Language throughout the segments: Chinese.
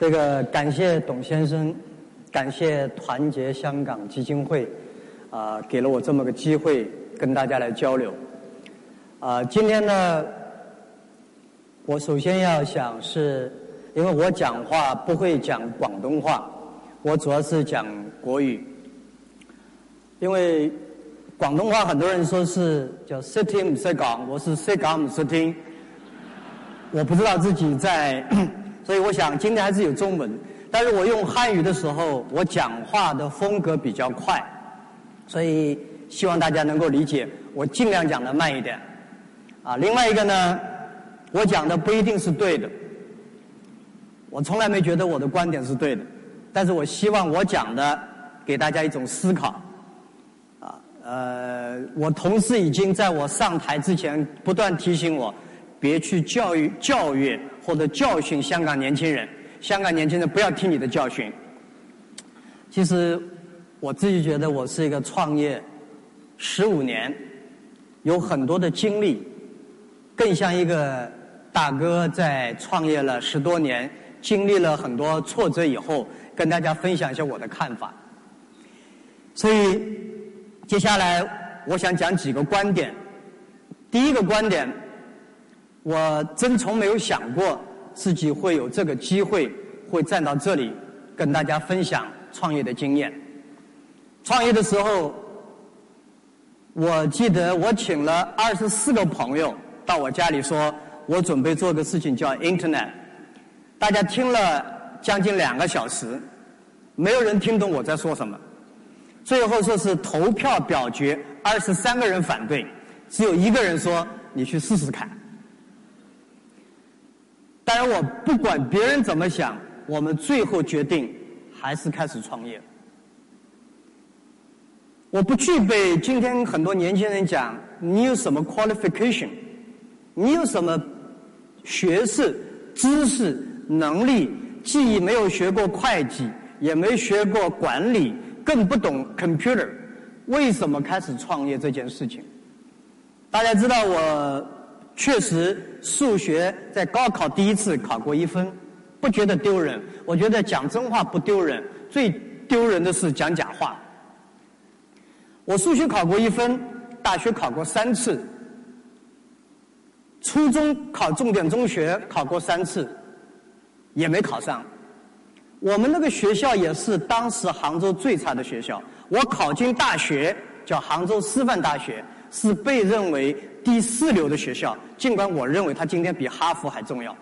这个感谢董先生，感谢团结香港基金会，啊，给了我这么个机会跟大家来交流。啊，今天呢，我首先要想是，因为我讲话不会讲广东话，我主要是讲国语。因为广东话很多人说是叫识听唔识讲，我是识讲唔识听，我不知道自己在。所以我想今天还是有中文，但是我用汉语的时候，我讲话的风格比较快，所以希望大家能够理解。我尽量讲的慢一点。啊，另外一个呢，我讲的不一定是对的，我从来没觉得我的观点是对的，但是我希望我讲的给大家一种思考。啊，呃，我同事已经在我上台之前不断提醒我，别去教育教育。或者教训香港年轻人，香港年轻人不要听你的教训。其实我自己觉得我是一个创业十五年，有很多的经历，更像一个大哥在创业了十多年，经历了很多挫折以后，跟大家分享一下我的看法。所以接下来我想讲几个观点。第一个观点。我真从没有想过自己会有这个机会，会站到这里跟大家分享创业的经验。创业的时候，我记得我请了二十四个朋友到我家里，说我准备做个事情叫 Internet。大家听了将近两个小时，没有人听懂我在说什么。最后说是投票表决，二十三个人反对，只有一个人说你去试试看。当然，我不管别人怎么想，我们最后决定还是开始创业。我不具备今天很多年轻人讲你有什么 qualification，你有什么学识、知识、能力，既没有学过会计，也没学过管理，更不懂 computer，为什么开始创业这件事情？大家知道我。确实，数学在高考第一次考过一分，不觉得丢人。我觉得讲真话不丢人，最丢人的是讲假话。我数学考过一分，大学考过三次，初中考重点中学考过三次，也没考上。我们那个学校也是当时杭州最差的学校。我考进大学叫杭州师范大学，是被认为。第四流的学校，尽管我认为它今天比哈佛还重要。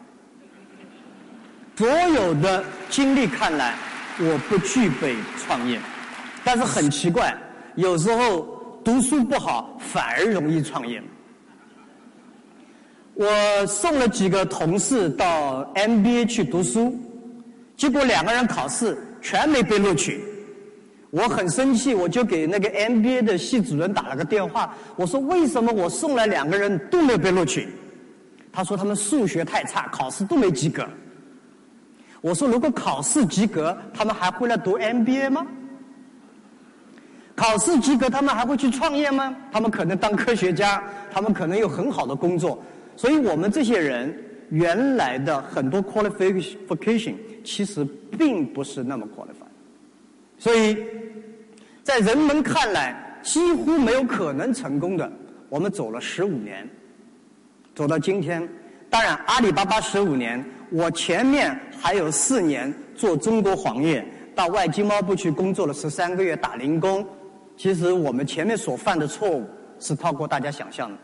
所有的经历看来，我不具备创业，但是很奇怪，有时候读书不好反而容易创业。我送了几个同事到 MBA 去读书，结果两个人考试全没被录取。我很生气，我就给那个 MBA 的系主任打了个电话，我说为什么我送来两个人都没有被录取？他说他们数学太差，考试都没及格。我说如果考试及格，他们还会来读 MBA 吗？考试及格，他们还会去创业吗？他们可能当科学家，他们可能有很好的工作。所以我们这些人原来的很多 qualification 其实并不是那么 qualified。所以，在人们看来几乎没有可能成功的，我们走了十五年，走到今天。当然，阿里巴巴十五年，我前面还有四年做中国黄页，到外经贸部去工作了十三个月打零工。其实我们前面所犯的错误是超过大家想象的。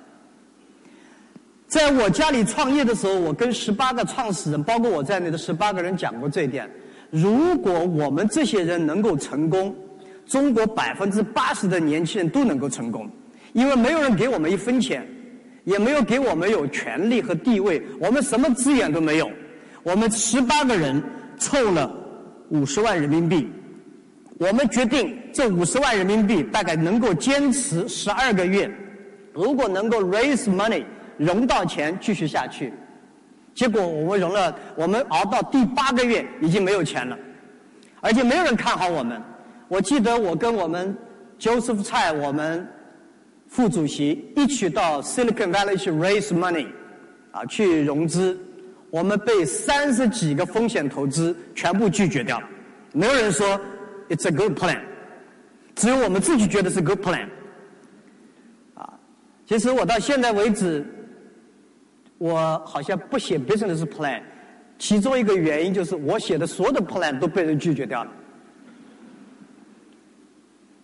在我家里创业的时候，我跟十八个创始人，包括我在内的十八个人讲过这一点。如果我们这些人能够成功，中国百分之八十的年轻人都能够成功，因为没有人给我们一分钱，也没有给我们有权利和地位，我们什么资源都没有。我们十八个人凑了五十万人民币，我们决定这五十万人民币大概能够坚持十二个月，如果能够 raise money 融到钱继续下去。结果我们融了，我们熬到第八个月已经没有钱了，而且没有人看好我们。我记得我跟我们 Joseph 蔡，我们副主席一起到 Silicon Valley 去 raise money，啊，去融资。我们被三十几个风险投资全部拒绝掉了，没有人说 it's a good plan，只有我们自己觉得是 good plan。啊，其实我到现在为止，我好像不写 business plan，其中一个原因就是我写的所有的 plan 都被人拒绝掉了。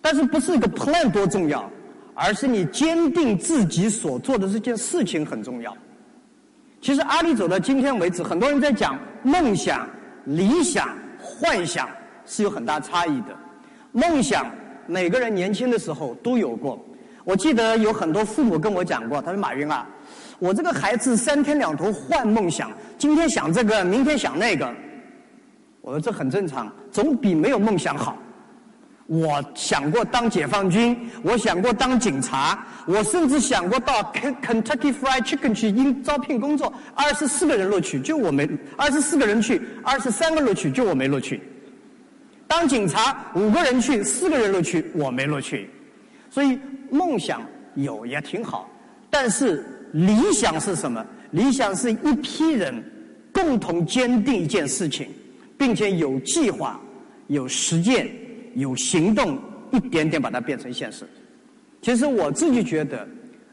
但是不是一个 plan 多重要，而是你坚定自己所做的这件事情很重要。其实阿里走到今天为止，很多人在讲梦想、理想、幻想是有很大差异的。梦想，每个人年轻的时候都有过。我记得有很多父母跟我讲过，他说：“马云啊，我这个孩子三天两头换梦想，今天想这个，明天想那个。”我说：“这很正常，总比没有梦想好。”我想过当解放军，我想过当警察，我甚至想过到 Kentucky Fried Chicken 去应招聘工作。二十四个人录取，就我没；二十四个人去，二十三个录取，就我没录取。当警察，五个人去，四个人录取，我没录取。所以梦想有也挺好，但是理想是什么？理想是一批人共同坚定一件事情，并且有计划、有实践。有行动，一点点把它变成现实。其实我自己觉得，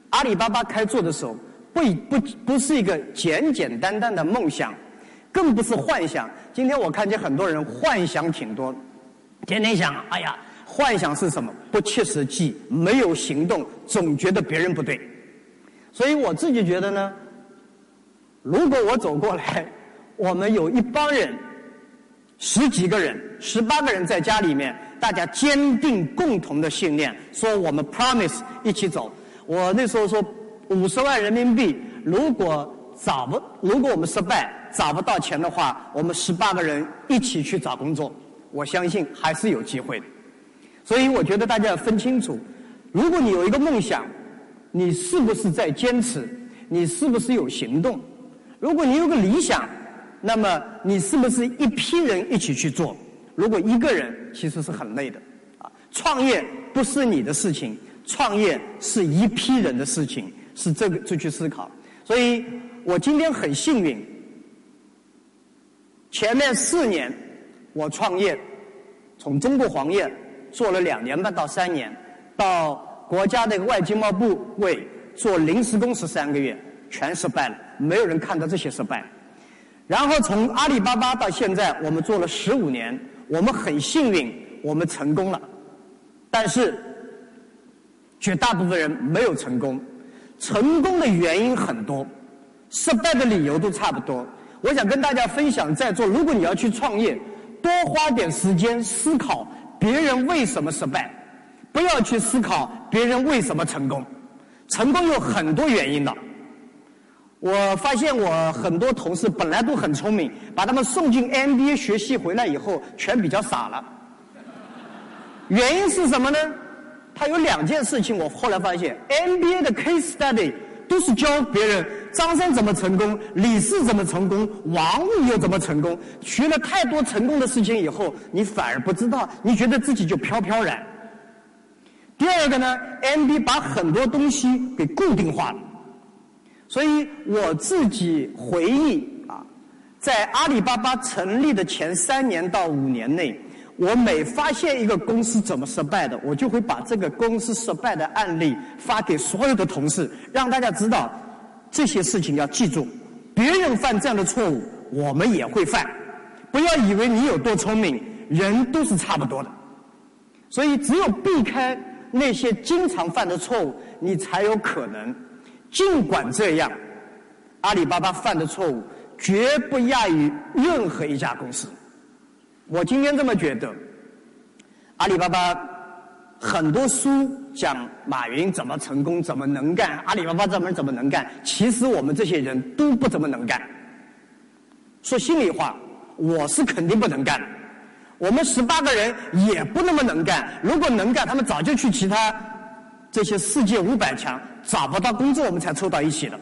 阿里巴巴开做的时候，不不不是一个简简单单的梦想，更不是幻想。今天我看见很多人幻想挺多，天天想，哎呀，幻想是什么？不切实际，没有行动，总觉得别人不对。所以我自己觉得呢，如果我走过来，我们有一帮人，十几个人、十八个人在家里面。大家坚定共同的信念，说我们 promise 一起走。我那时候说五十万人民币，如果找不，如果我们失败找不到钱的话，我们十八个人一起去找工作，我相信还是有机会的。所以我觉得大家要分清楚，如果你有一个梦想，你是不是在坚持？你是不是有行动？如果你有个理想，那么你是不是一批人一起去做？如果一个人其实是很累的，啊，创业不是你的事情，创业是一批人的事情，是这个这去思考。所以我今天很幸运，前面四年我创业，从中国黄页做了两年半到三年，到国家的外经贸部委做临时工十三个月，全失败了，没有人看到这些失败。然后从阿里巴巴到现在，我们做了十五年。我们很幸运，我们成功了，但是绝大部分人没有成功。成功的原因很多，失败的理由都差不多。我想跟大家分享，在座如果你要去创业，多花点时间思考别人为什么失败，不要去思考别人为什么成功。成功有很多原因的。我发现我很多同事本来都很聪明，把他们送进 MBA 学习回来以后，全比较傻了。原因是什么呢？他有两件事情，我后来发现，MBA 的 case study 都是教别人张三怎么成功，李四怎么成功，王五又怎么成功。学了太多成功的事情以后，你反而不知道，你觉得自己就飘飘然。第二个呢，MB 把很多东西给固定化了。所以我自己回忆啊，在阿里巴巴成立的前三年到五年内，我每发现一个公司怎么失败的，我就会把这个公司失败的案例发给所有的同事，让大家知道这些事情要记住。别人犯这样的错误，我们也会犯。不要以为你有多聪明，人都是差不多的。所以只有避开那些经常犯的错误，你才有可能。尽管这样，阿里巴巴犯的错误绝不亚于任何一家公司。我今天这么觉得，阿里巴巴很多书讲马云怎么成功，怎么能干，阿里巴巴怎么怎么能干。其实我们这些人都不怎么能干。说心里话，我是肯定不能干。我们十八个人也不那么能干。如果能干，他们早就去其他。这些世界五百强找不到工作，我们才凑到一起的。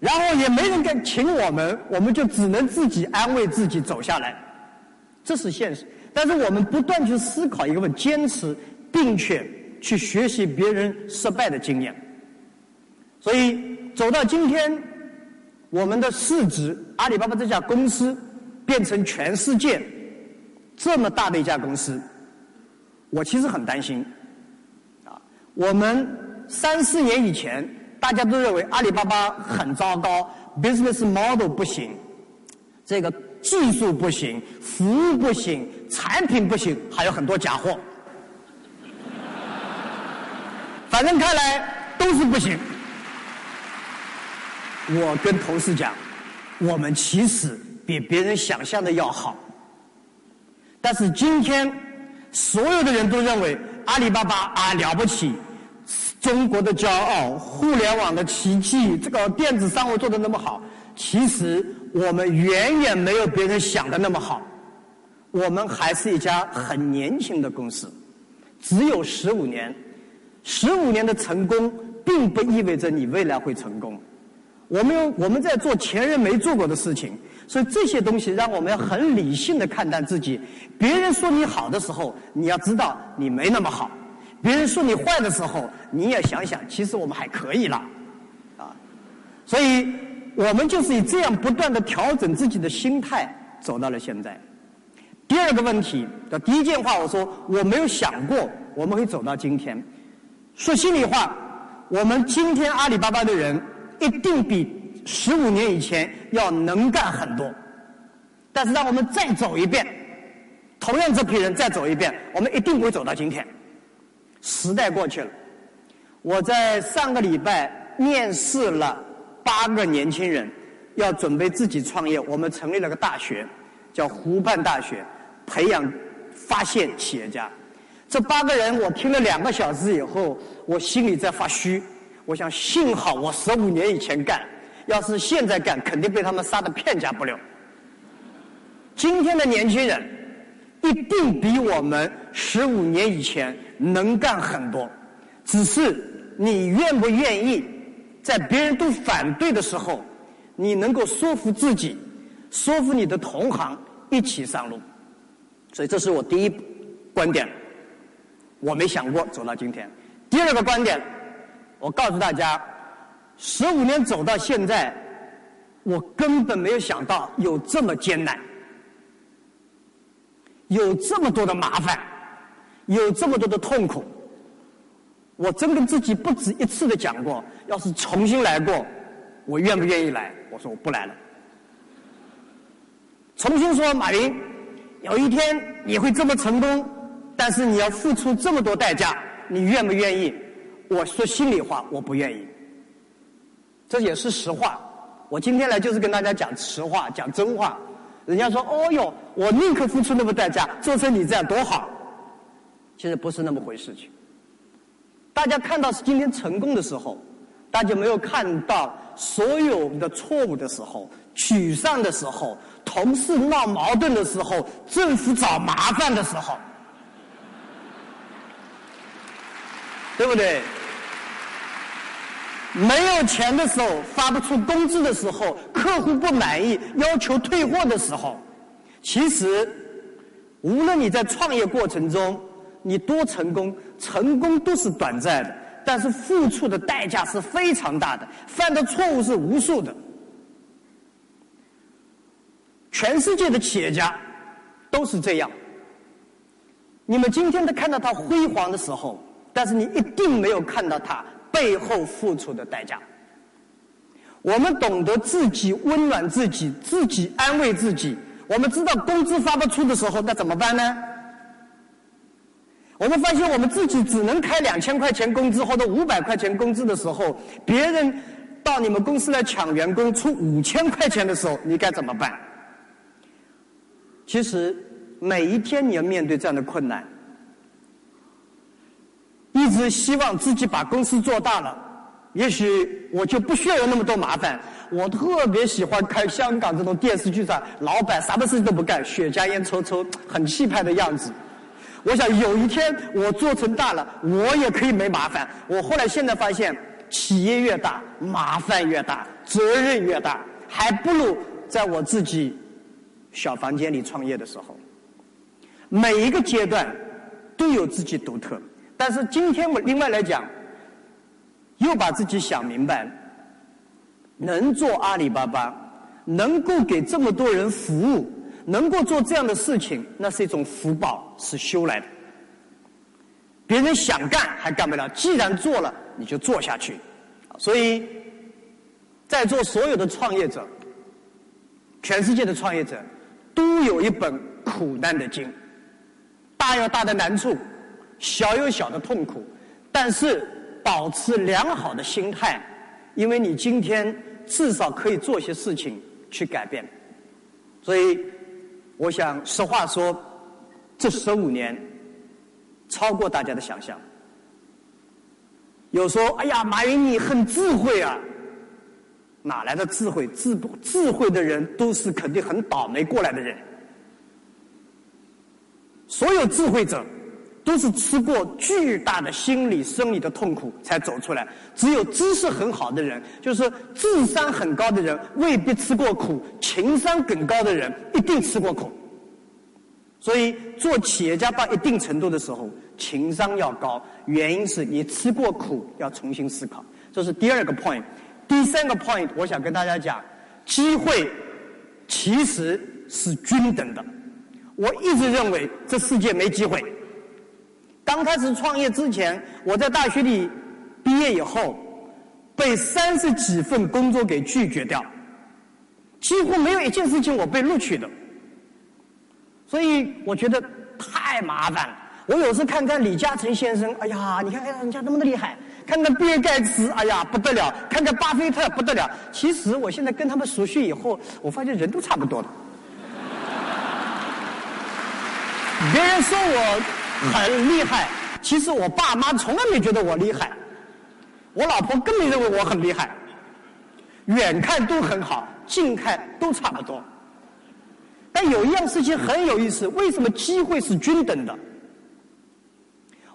然后也没人敢请我们，我们就只能自己安慰自己走下来，这是现实。但是我们不断去思考一个问题，坚持并且去学习别人失败的经验。所以走到今天，我们的市值，阿里巴巴这家公司变成全世界这么大的一家公司，我其实很担心。啊，我们三四年以前，大家都认为阿里巴巴很糟糕，business model 不行，这个技术不行，服务不行，产品不行，还有很多假货。反正看来都是不行。我跟同事讲，我们其实比别人想象的要好。但是今天，所有的人都认为阿里巴巴啊了不起，中国的骄傲，互联网的奇迹，这个电子商务做的那么好。其实我们远远没有别人想的那么好。我们还是一家很年轻的公司，只有十五年。十五年的成功，并不意味着你未来会成功。我们有我们在做前人没做过的事情，所以这些东西让我们要很理性的看待自己。别人说你好的时候，你要知道你没那么好；别人说你坏的时候，你也想想，其实我们还可以了，啊。所以我们就是以这样不断的调整自己的心态，走到了现在。第二个问题的第一件话，我说我没有想过我们会走到今天。说心里话，我们今天阿里巴巴的人。一定比十五年以前要能干很多，但是让我们再走一遍，同样这批人再走一遍，我们一定不会走到今天。时代过去了，我在上个礼拜面试了八个年轻人，要准备自己创业。我们成立了个大学，叫湖畔大学，培养发现企业家。这八个人，我听了两个小时以后，我心里在发虚。我想，幸好我十五年以前干，要是现在干，肯定被他们杀的片甲不留。今天的年轻人一定比我们十五年以前能干很多，只是你愿不愿意在别人都反对的时候，你能够说服自己，说服你的同行一起上路。所以，这是我第一观点。我没想过走到今天。第二个观点。我告诉大家，十五年走到现在，我根本没有想到有这么艰难，有这么多的麻烦，有这么多的痛苦。我真跟自己不止一次的讲过，要是重新来过，我愿不愿意来？我说我不来了。重新说，马云，有一天你会这么成功，但是你要付出这么多代价，你愿不愿意？我说心里话，我不愿意，这也是实话。我今天来就是跟大家讲实话，讲真话。人家说：“哦哟，我宁可付出那么代价，做成你这样多好。”其实不是那么回事。情大家看到是今天成功的时候，大家没有看到所有的错误的时候、沮丧的时候、同事闹矛盾的时候、政府找麻烦的时候，对不对？没有钱的时候，发不出工资的时候，客户不满意，要求退货的时候，其实，无论你在创业过程中你多成功，成功都是短暂的，但是付出的代价是非常大的，犯的错误是无数的。全世界的企业家都是这样。你们今天都看到他辉煌的时候，但是你一定没有看到他。背后付出的代价，我们懂得自己温暖自己，自己安慰自己。我们知道工资发不出的时候，那怎么办呢？我们发现我们自己只能开两千块钱工资或者五百块钱工资的时候，别人到你们公司来抢员工出五千块钱的时候，你该怎么办？其实每一天你要面对这样的困难。一直希望自己把公司做大了，也许我就不需要有那么多麻烦。我特别喜欢看香港这种电视剧上，老板什么事情都不干，雪茄烟抽抽，很气派的样子。我想有一天我做成大了，我也可以没麻烦。我后来现在发现，企业越大，麻烦越大，责任越大，还不如在我自己小房间里创业的时候。每一个阶段都有自己独特。但是今天我另外来讲，又把自己想明白，能做阿里巴巴，能够给这么多人服务，能够做这样的事情，那是一种福报，是修来的。别人想干还干不了，既然做了，你就做下去。所以，在座所有的创业者，全世界的创业者，都有一本苦难的经。大有大的难处，小有小的痛苦，但是保持良好的心态，因为你今天至少可以做些事情去改变。所以，我想实话说，这十五年超过大家的想象。有说：“哎呀，马云你很智慧啊，哪来的智慧？智智慧的人都是肯定很倒霉过来的人。所有智慧者都是吃过巨大的心理生理的痛苦才走出来。只有知识很好的人，就是智商很高的人，未必吃过苦；情商更高的人，一定吃过苦。所以，做企业家到一定程度的时候。”情商要高，原因是你吃过苦，要重新思考。这是第二个 point。第三个 point，我想跟大家讲，机会其实是均等的。我一直认为这世界没机会。刚开始创业之前，我在大学里毕业以后，被三十几份工作给拒绝掉，几乎没有一件事情我被录取的。所以我觉得太麻烦了。我有时看看李嘉诚先生，哎呀，你看看人家那么的厉害；看看比尔盖茨，哎呀不得了；看看巴菲特，不得了。其实我现在跟他们熟悉以后，我发现人都差不多的。别人说我很厉害，其实我爸妈从来没觉得我厉害，我老婆更没认为我很厉害。远看都很好，近看都差不多。但有一样事情很有意思，为什么机会是均等的？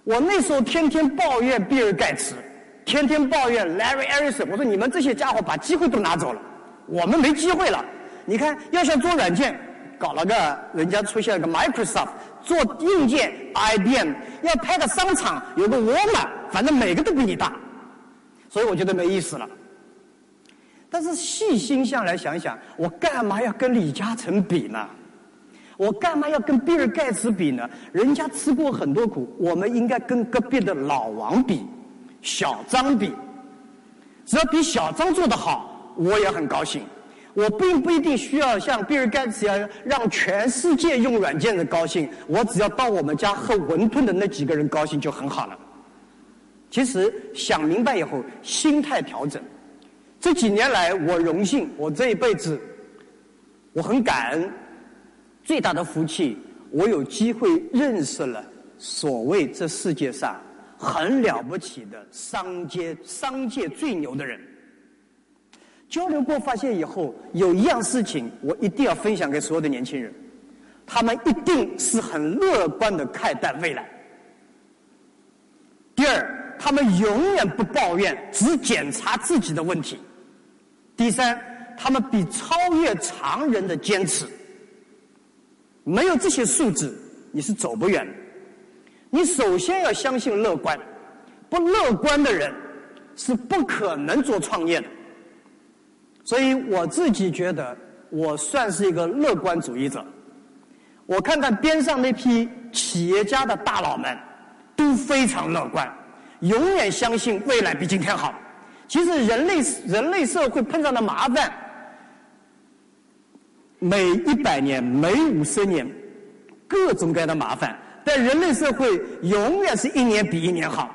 我那时候天天抱怨比尔盖茨，天天抱怨 Larry Ellison。我说你们这些家伙把机会都拿走了，我们没机会了。你看，要想做软件，搞了个人家出现了个 Microsoft；做硬件，IBM；要开个商场，有个沃尔玛，反正每个都比你大。所以我觉得没意思了。但是细心下来想想，我干嘛要跟李嘉诚比呢？我干嘛要跟比尔盖茨比呢？人家吃过很多苦，我们应该跟隔壁的老王比，小张比。只要比小张做得好，我也很高兴。我并不一定需要像比尔盖茨一样让全世界用软件的高兴，我只要到我们家喝馄饨的那几个人高兴就很好了。其实想明白以后，心态调整。这几年来，我荣幸，我这一辈子，我很感恩。最大的福气，我有机会认识了所谓这世界上很了不起的商界商界最牛的人。交流过发现以后，有一样事情我一定要分享给所有的年轻人，他们一定是很乐观的看待未来。第二，他们永远不抱怨，只检查自己的问题。第三，他们比超越常人的坚持。没有这些素质，你是走不远的。你首先要相信乐观，不乐观的人是不可能做创业的。所以我自己觉得，我算是一个乐观主义者。我看看边上那批企业家的大佬们，都非常乐观，永远相信未来比今天好。其实人类人类社会碰上的麻烦。每一百年，每五十年，各种各样的麻烦，但人类社会永远是一年比一年好。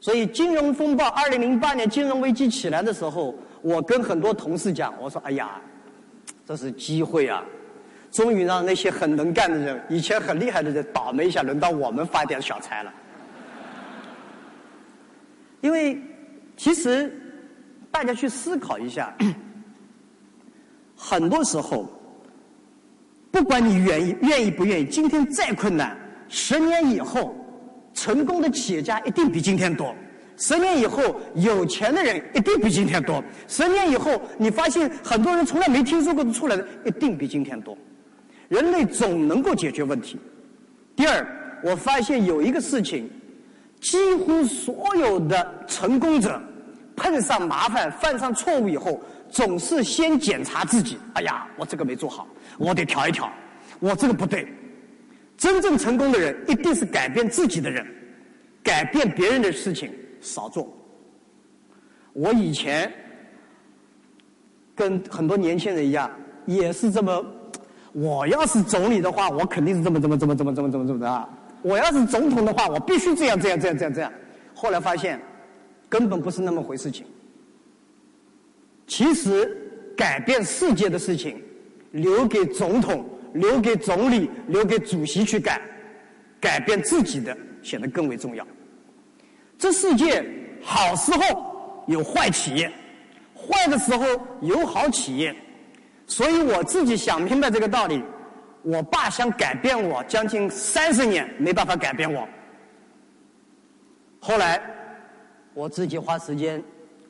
所以，金融风暴二零零八年金融危机起来的时候，我跟很多同事讲，我说：“哎呀，这是机会啊！终于让那些很能干的人，以前很厉害的人倒霉一下，轮到我们发点小财了。”因为，其实大家去思考一下。很多时候，不管你愿意愿意不愿意，今天再困难，十年以后，成功的企业家一定比今天多；十年以后，有钱的人一定比今天多；十年以后，你发现很多人从来没听说过的出来的，一定比今天多。人类总能够解决问题。第二，我发现有一个事情，几乎所有的成功者，碰上麻烦、犯上错误以后，总是先检查自己。哎呀，我这个没做好，我得调一调。我这个不对。真正成功的人，一定是改变自己的人，改变别人的事情少做。我以前跟很多年轻人一样，也是这么。我要是总理的话，我肯定是这么、这么、这么、这么、这么、这么、这么的。我要是总统的话，我必须这样、这样、这样、这样、这样。后来发现，根本不是那么回事情。其实，改变世界的事情，留给总统、留给总理、留给主席去干；改变自己的，显得更为重要。这世界好时候有坏企业，坏的时候有好企业。所以我自己想明白这个道理，我爸想改变我将近三十年，没办法改变我。后来我自己花时间，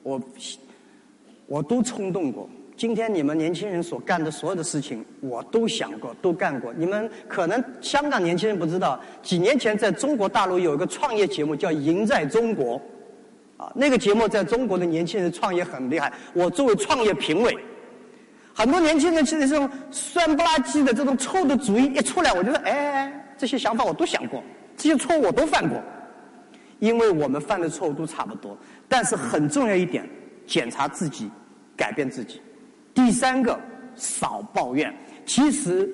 我我都冲动过。今天你们年轻人所干的所有的事情，我都想过，都干过。你们可能香港年轻人不知道，几年前在中国大陆有一个创业节目叫《赢在中国》，啊，那个节目在中国的年轻人创业很厉害。我作为创业评委。很多年轻人其实这种酸不拉几的这种臭的主意一出来，我就说，哎，这些想法我都想过，这些错误我都犯过，因为我们犯的错误都差不多。但是很重要一点，检查自己，改变自己。第三个，少抱怨。其实，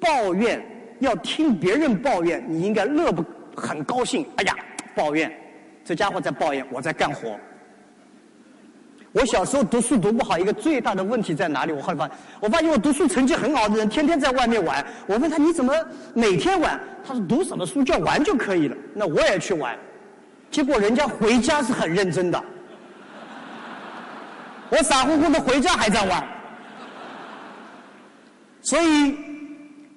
抱怨要听别人抱怨，你应该乐不很高兴。哎呀，抱怨，这家伙在抱怨，我在干活。我小时候读书读不好，一个最大的问题在哪里？我后来发现，我发现我读书成绩很好的人，天天在外面玩。我问他你怎么每天玩？他说读什么书叫玩就可以了。那我也去玩，结果人家回家是很认真的，我傻乎乎的回家还在玩。所以，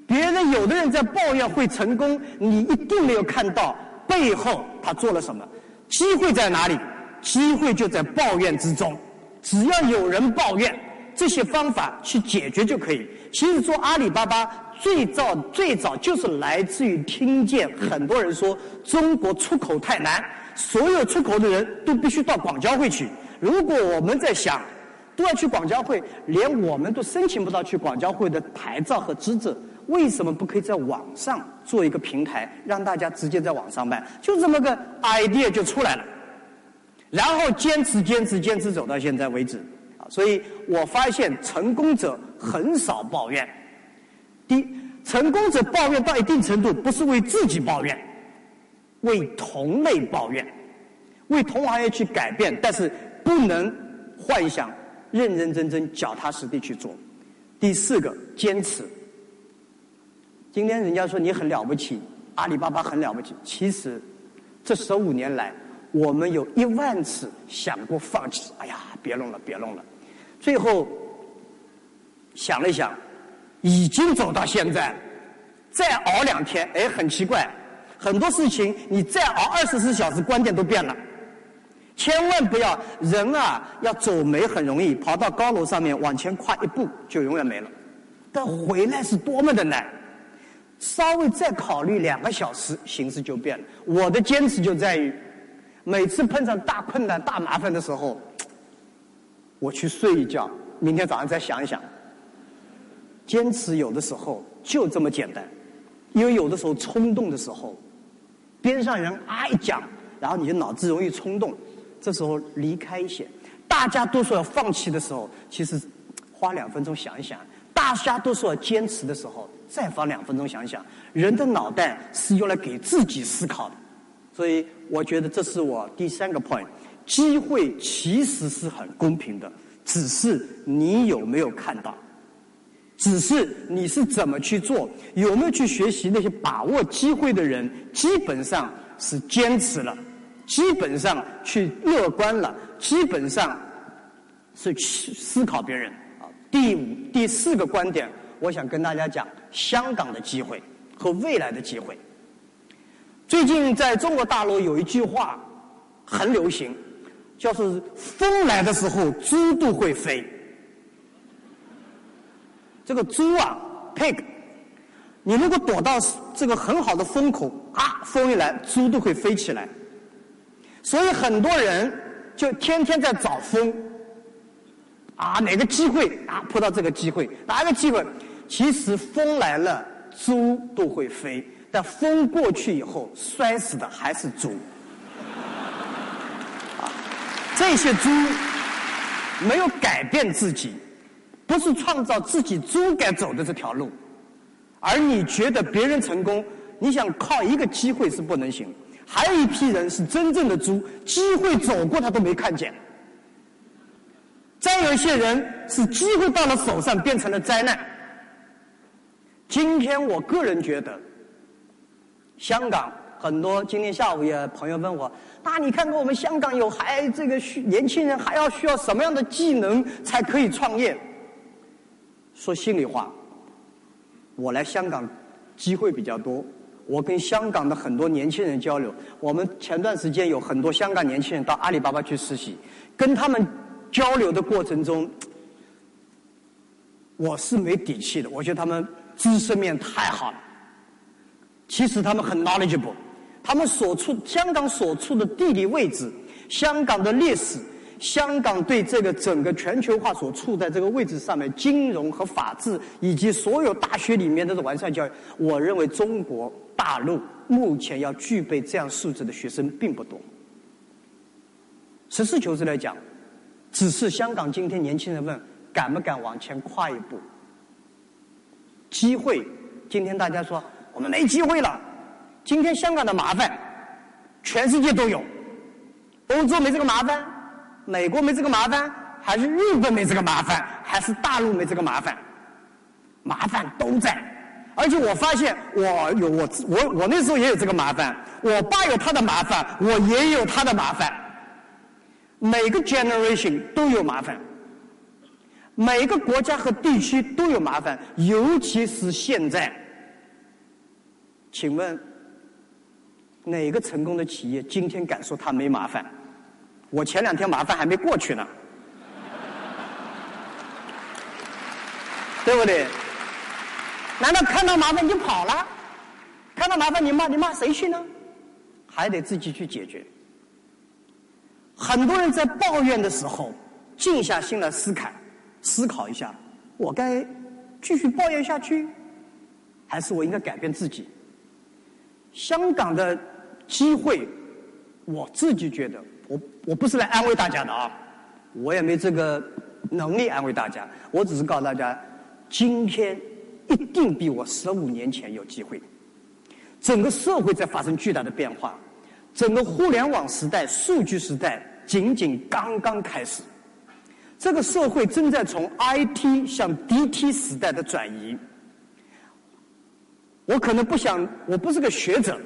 别人有的人在抱怨会成功，你一定没有看到背后他做了什么，机会在哪里？机会就在抱怨之中，只要有人抱怨，这些方法去解决就可以。其实做阿里巴巴最早最早就是来自于听见很多人说中国出口太难，所有出口的人都必须到广交会去。如果我们在想都要去广交会，连我们都申请不到去广交会的牌照和资质，为什么不可以在网上做一个平台，让大家直接在网上卖？就这么个 idea 就出来了。然后坚持坚持坚持走到现在为止，啊，所以我发现成功者很少抱怨。第一，成功者抱怨到一定程度，不是为自己抱怨，为同类抱怨，为同行业去改变，但是不能幻想认认真真、脚踏实地去做。第四个，坚持。今天人家说你很了不起，阿里巴巴很了不起，其实这十五年来。我们有一万次想过放弃，哎呀，别弄了，别弄了。最后想了想，已经走到现在，再熬两天，哎，很奇怪，很多事情你再熬二十四小时，观点都变了。千万不要人啊，要走没很容易，跑到高楼上面往前跨一步就永远没了，但回来是多么的难。稍微再考虑两个小时，形势就变了。我的坚持就在于。每次碰上大困难、大麻烦的时候，我去睡一觉，明天早上再想一想。坚持有的时候就这么简单，因为有的时候冲动的时候，边上人啊一讲，然后你就脑子容易冲动，这时候离开一些。大家都说要放弃的时候，其实花两分钟想一想；大家都说要坚持的时候，再花两分钟想一想。人的脑袋是用来给自己思考的。所以我觉得这是我第三个 point，机会其实是很公平的，只是你有没有看到，只是你是怎么去做，有没有去学习那些把握机会的人，基本上是坚持了，基本上去乐观了，基本上是去思考别人。啊，第五、第四个观点，我想跟大家讲香港的机会和未来的机会。最近在中国大陆有一句话很流行，叫是“风来的时候猪都会飞”。这个猪啊，pig，你如果躲到这个很好的风口，啊，风一来，猪都会飞起来。所以很多人就天天在找风，啊，哪个机会啊碰到这个机会，哪个机会？其实风来了，猪都会飞，但风过去以后，摔死的还是猪。这些猪没有改变自己，不是创造自己猪该走的这条路，而你觉得别人成功，你想靠一个机会是不能行。还有一批人是真正的猪，机会走过他都没看见。再有一些人是机会到了手上变成了灾难。今天我个人觉得，香港很多今天下午也朋友问我，那你看看我们香港有还这个需年轻人还要需要什么样的技能才可以创业？说心里话，我来香港机会比较多。我跟香港的很多年轻人交流，我们前段时间有很多香港年轻人到阿里巴巴去实习，跟他们交流的过程中，我是没底气的。我觉得他们知识面太好了，其实他们很 knowledgeable，他们所处香港所处的地理位置，香港的历史。香港对这个整个全球化所处在这个位置上面，金融和法治以及所有大学里面的完善教育，我认为中国大陆目前要具备这样素质的学生并不多。实事求是来讲，只是香港今天年轻人问敢不敢往前跨一步？机会，今天大家说我们没机会了。今天香港的麻烦，全世界都有，欧洲没这个麻烦。美国没这个麻烦，还是日本没这个麻烦，还是大陆没这个麻烦？麻烦都在，而且我发现，我有我我我那时候也有这个麻烦，我爸有他的麻烦，我也有他的麻烦。每个 generation 都有麻烦，每个国家和地区都有麻烦，尤其是现在。请问，哪个成功的企业今天敢说他没麻烦？我前两天麻烦还没过去呢，对不对？难道看到麻烦你就跑了？看到麻烦你骂你骂谁去呢？还得自己去解决。很多人在抱怨的时候，静下心来思考，思考一下：我该继续抱怨下去，还是我应该改变自己？香港的机会，我自己觉得。我我不是来安慰大家的啊，我也没这个能力安慰大家。我只是告诉大家，今天一定比我十五年前有机会。整个社会在发生巨大的变化，整个互联网时代、数据时代仅仅刚刚开始。这个社会正在从 IT 向 DT 时代的转移。我可能不想，我不是个学者，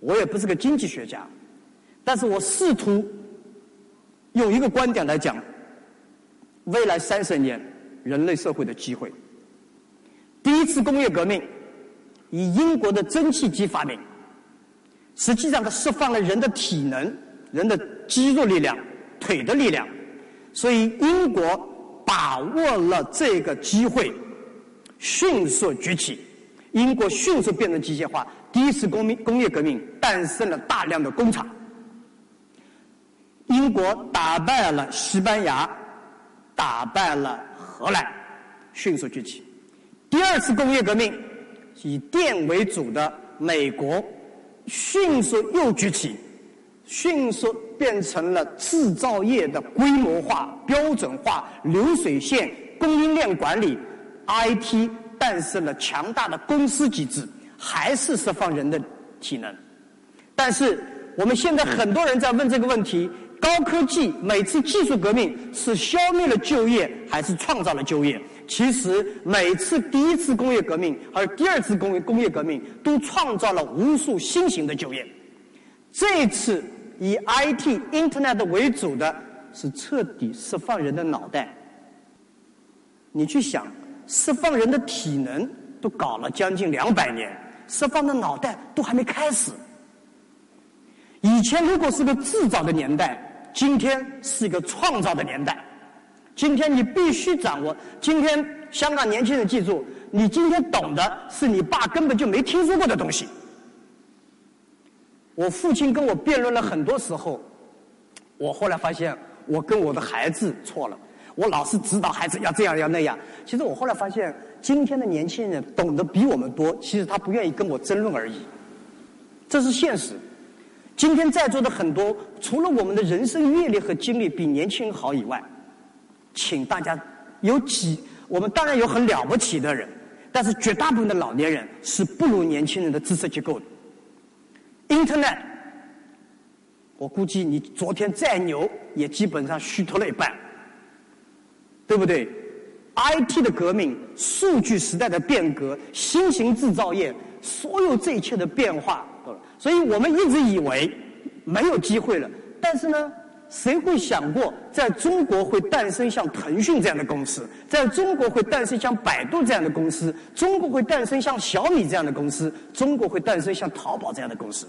我也不是个经济学家。但是我试图用一个观点来讲，未来三十年人类社会的机会。第一次工业革命以英国的蒸汽机发明，实际上它释放了人的体能、人的肌肉力量、腿的力量，所以英国把握了这个机会，迅速崛起，英国迅速变成机械化。第一次工命工业革命诞生了大量的工厂。英国打败了西班牙，打败了荷兰，迅速崛起。第二次工业革命，以电为主的美国，迅速又崛起，迅速变成了制造业的规模化、标准化、流水线、供应链管理，IT 诞生了强大的公司机制，还是释放人的体能。但是我们现在很多人在问这个问题。高科技每次技术革命是消灭了就业还是创造了就业？其实每次第一次工业革命和第二次工业工业革命都创造了无数新型的就业。这次以 IT Internet 为主的是彻底释放人的脑袋。你去想，释放人的体能都搞了将近两百年，释放的脑袋都还没开始。以前如果是个制造的年代。今天是一个创造的年代，今天你必须掌握。今天香港年轻人记住，你今天懂的是你爸根本就没听说过的东西。我父亲跟我辩论了很多时候，我后来发现，我跟我的孩子错了，我老是指导孩子要这样要那样。其实我后来发现，今天的年轻人懂得比我们多，其实他不愿意跟我争论而已，这是现实。今天在座的很多，除了我们的人生阅历和经历比年轻人好以外，请大家有几，我们当然有很了不起的人，但是绝大部分的老年人是不如年轻人的知识结构的。Internet，我估计你昨天再牛，也基本上虚脱了一半，对不对？IT 的革命、数据时代的变革、新型制造业，所有这一切的变化，所以我们一直以为没有机会了。但是呢，谁会想过，在中国会诞生像腾讯这样的公司，在中国会诞生像百度这样的公司，中国会诞生像小米这样的公司，中国会诞生像淘宝这样的公司？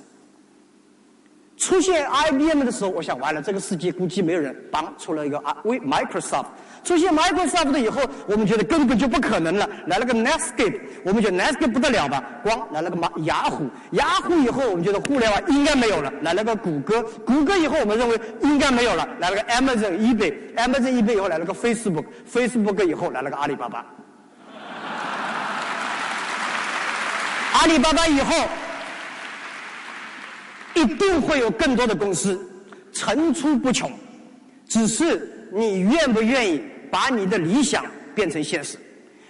出现 IBM 的时候，我想完了，这个世界估计没有人帮出了一个啊，为 Microsoft 出现 Microsoft 的以后，我们觉得根本就不可能了。来了个 Netscape，我们觉得 Netscape 不得了吧？光来了个马雅虎，雅虎以后我们觉得互联网应该没有了。来了个谷歌，谷歌以后我们认为应该没有了。来了个 Amazon、eBay，Amazon、eBay 以后来了个 Facebook，Facebook 以后来了个阿里巴巴。阿里巴巴以后。一定会有更多的公司层出不穷，只是你愿不愿意把你的理想变成现实？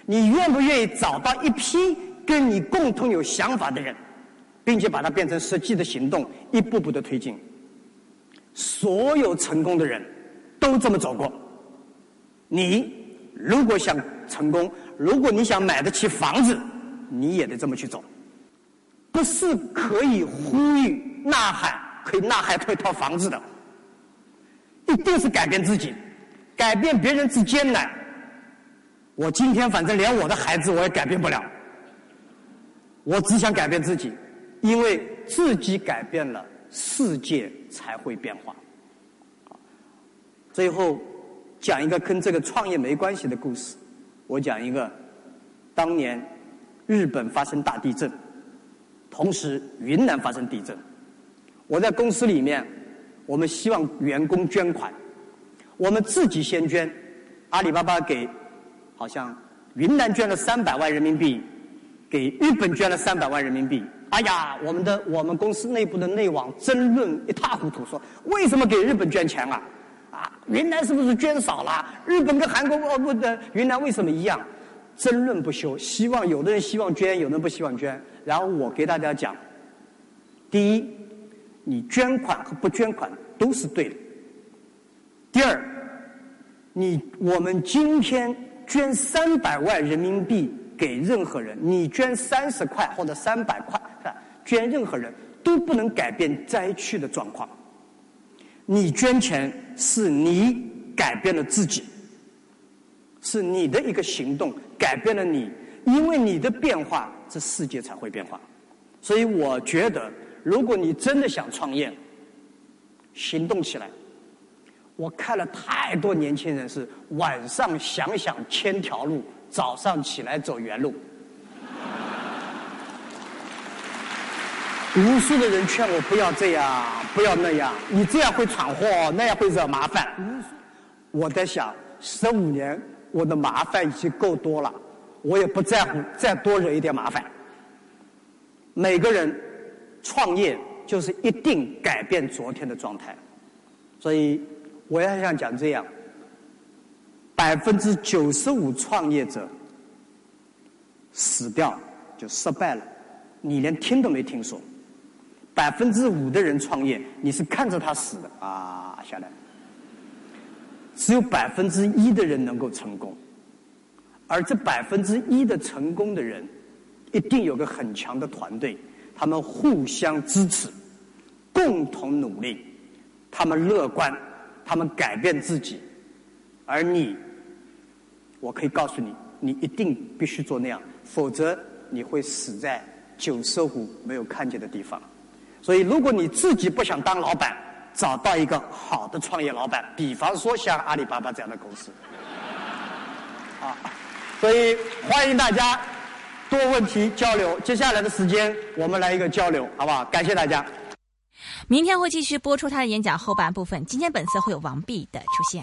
你愿不愿意找到一批跟你共同有想法的人，并且把它变成实际的行动，一步步的推进？所有成功的人都这么走过。你如果想成功，如果你想买得起房子，你也得这么去走。不是可以呼吁。呐喊可以呐喊出一套房子的，一定是改变自己，改变别人之艰难。我今天反正连我的孩子我也改变不了，我只想改变自己，因为自己改变了，世界才会变化。最后讲一个跟这个创业没关系的故事，我讲一个，当年日本发生大地震，同时云南发生地震。我在公司里面，我们希望员工捐款，我们自己先捐。阿里巴巴给，好像云南捐了三百万人民币，给日本捐了三百万人民币。哎呀，我们的我们公司内部的内网争论一塌糊涂，说为什么给日本捐钱啊？啊，云南是不是捐少了？日本跟韩国哦不的云南为什么一样？争论不休。希望有的人希望捐，有的人不希望捐。然后我给大家讲，第一。你捐款和不捐款都是对的。第二，你我们今天捐三百万人民币给任何人，你捐三十块或者三百块，捐任何人都不能改变灾区的状况。你捐钱是你改变了自己，是你的一个行动改变了你，因为你的变化，这世界才会变化。所以我觉得。如果你真的想创业，行动起来。我看了太多年轻人是晚上想想千条路，早上起来走原路。无数的人劝我不要这样，不要那样，你这样会闯祸，那样会惹麻烦。我在想，十五年我的麻烦已经够多了，我也不在乎再多惹一点麻烦。每个人。创业就是一定改变昨天的状态，所以我也想讲这样：百分之九十五创业者死掉就失败了，你连听都没听说；百分之五的人创业，你是看着他死的啊下来。只有百分之一的人能够成功，而这百分之一的成功的人，一定有个很强的团队。他们互相支持，共同努力，他们乐观，他们改变自己，而你，我可以告诉你，你一定必须做那样，否则你会死在九色虎没有看见的地方。所以，如果你自己不想当老板，找到一个好的创业老板，比方说像阿里巴巴这样的公司，啊，所以欢迎大家。多问题交流，接下来的时间我们来一个交流，好不好？感谢大家。明天会继续播出他的演讲后半部分。今天本次会有王毕的出现。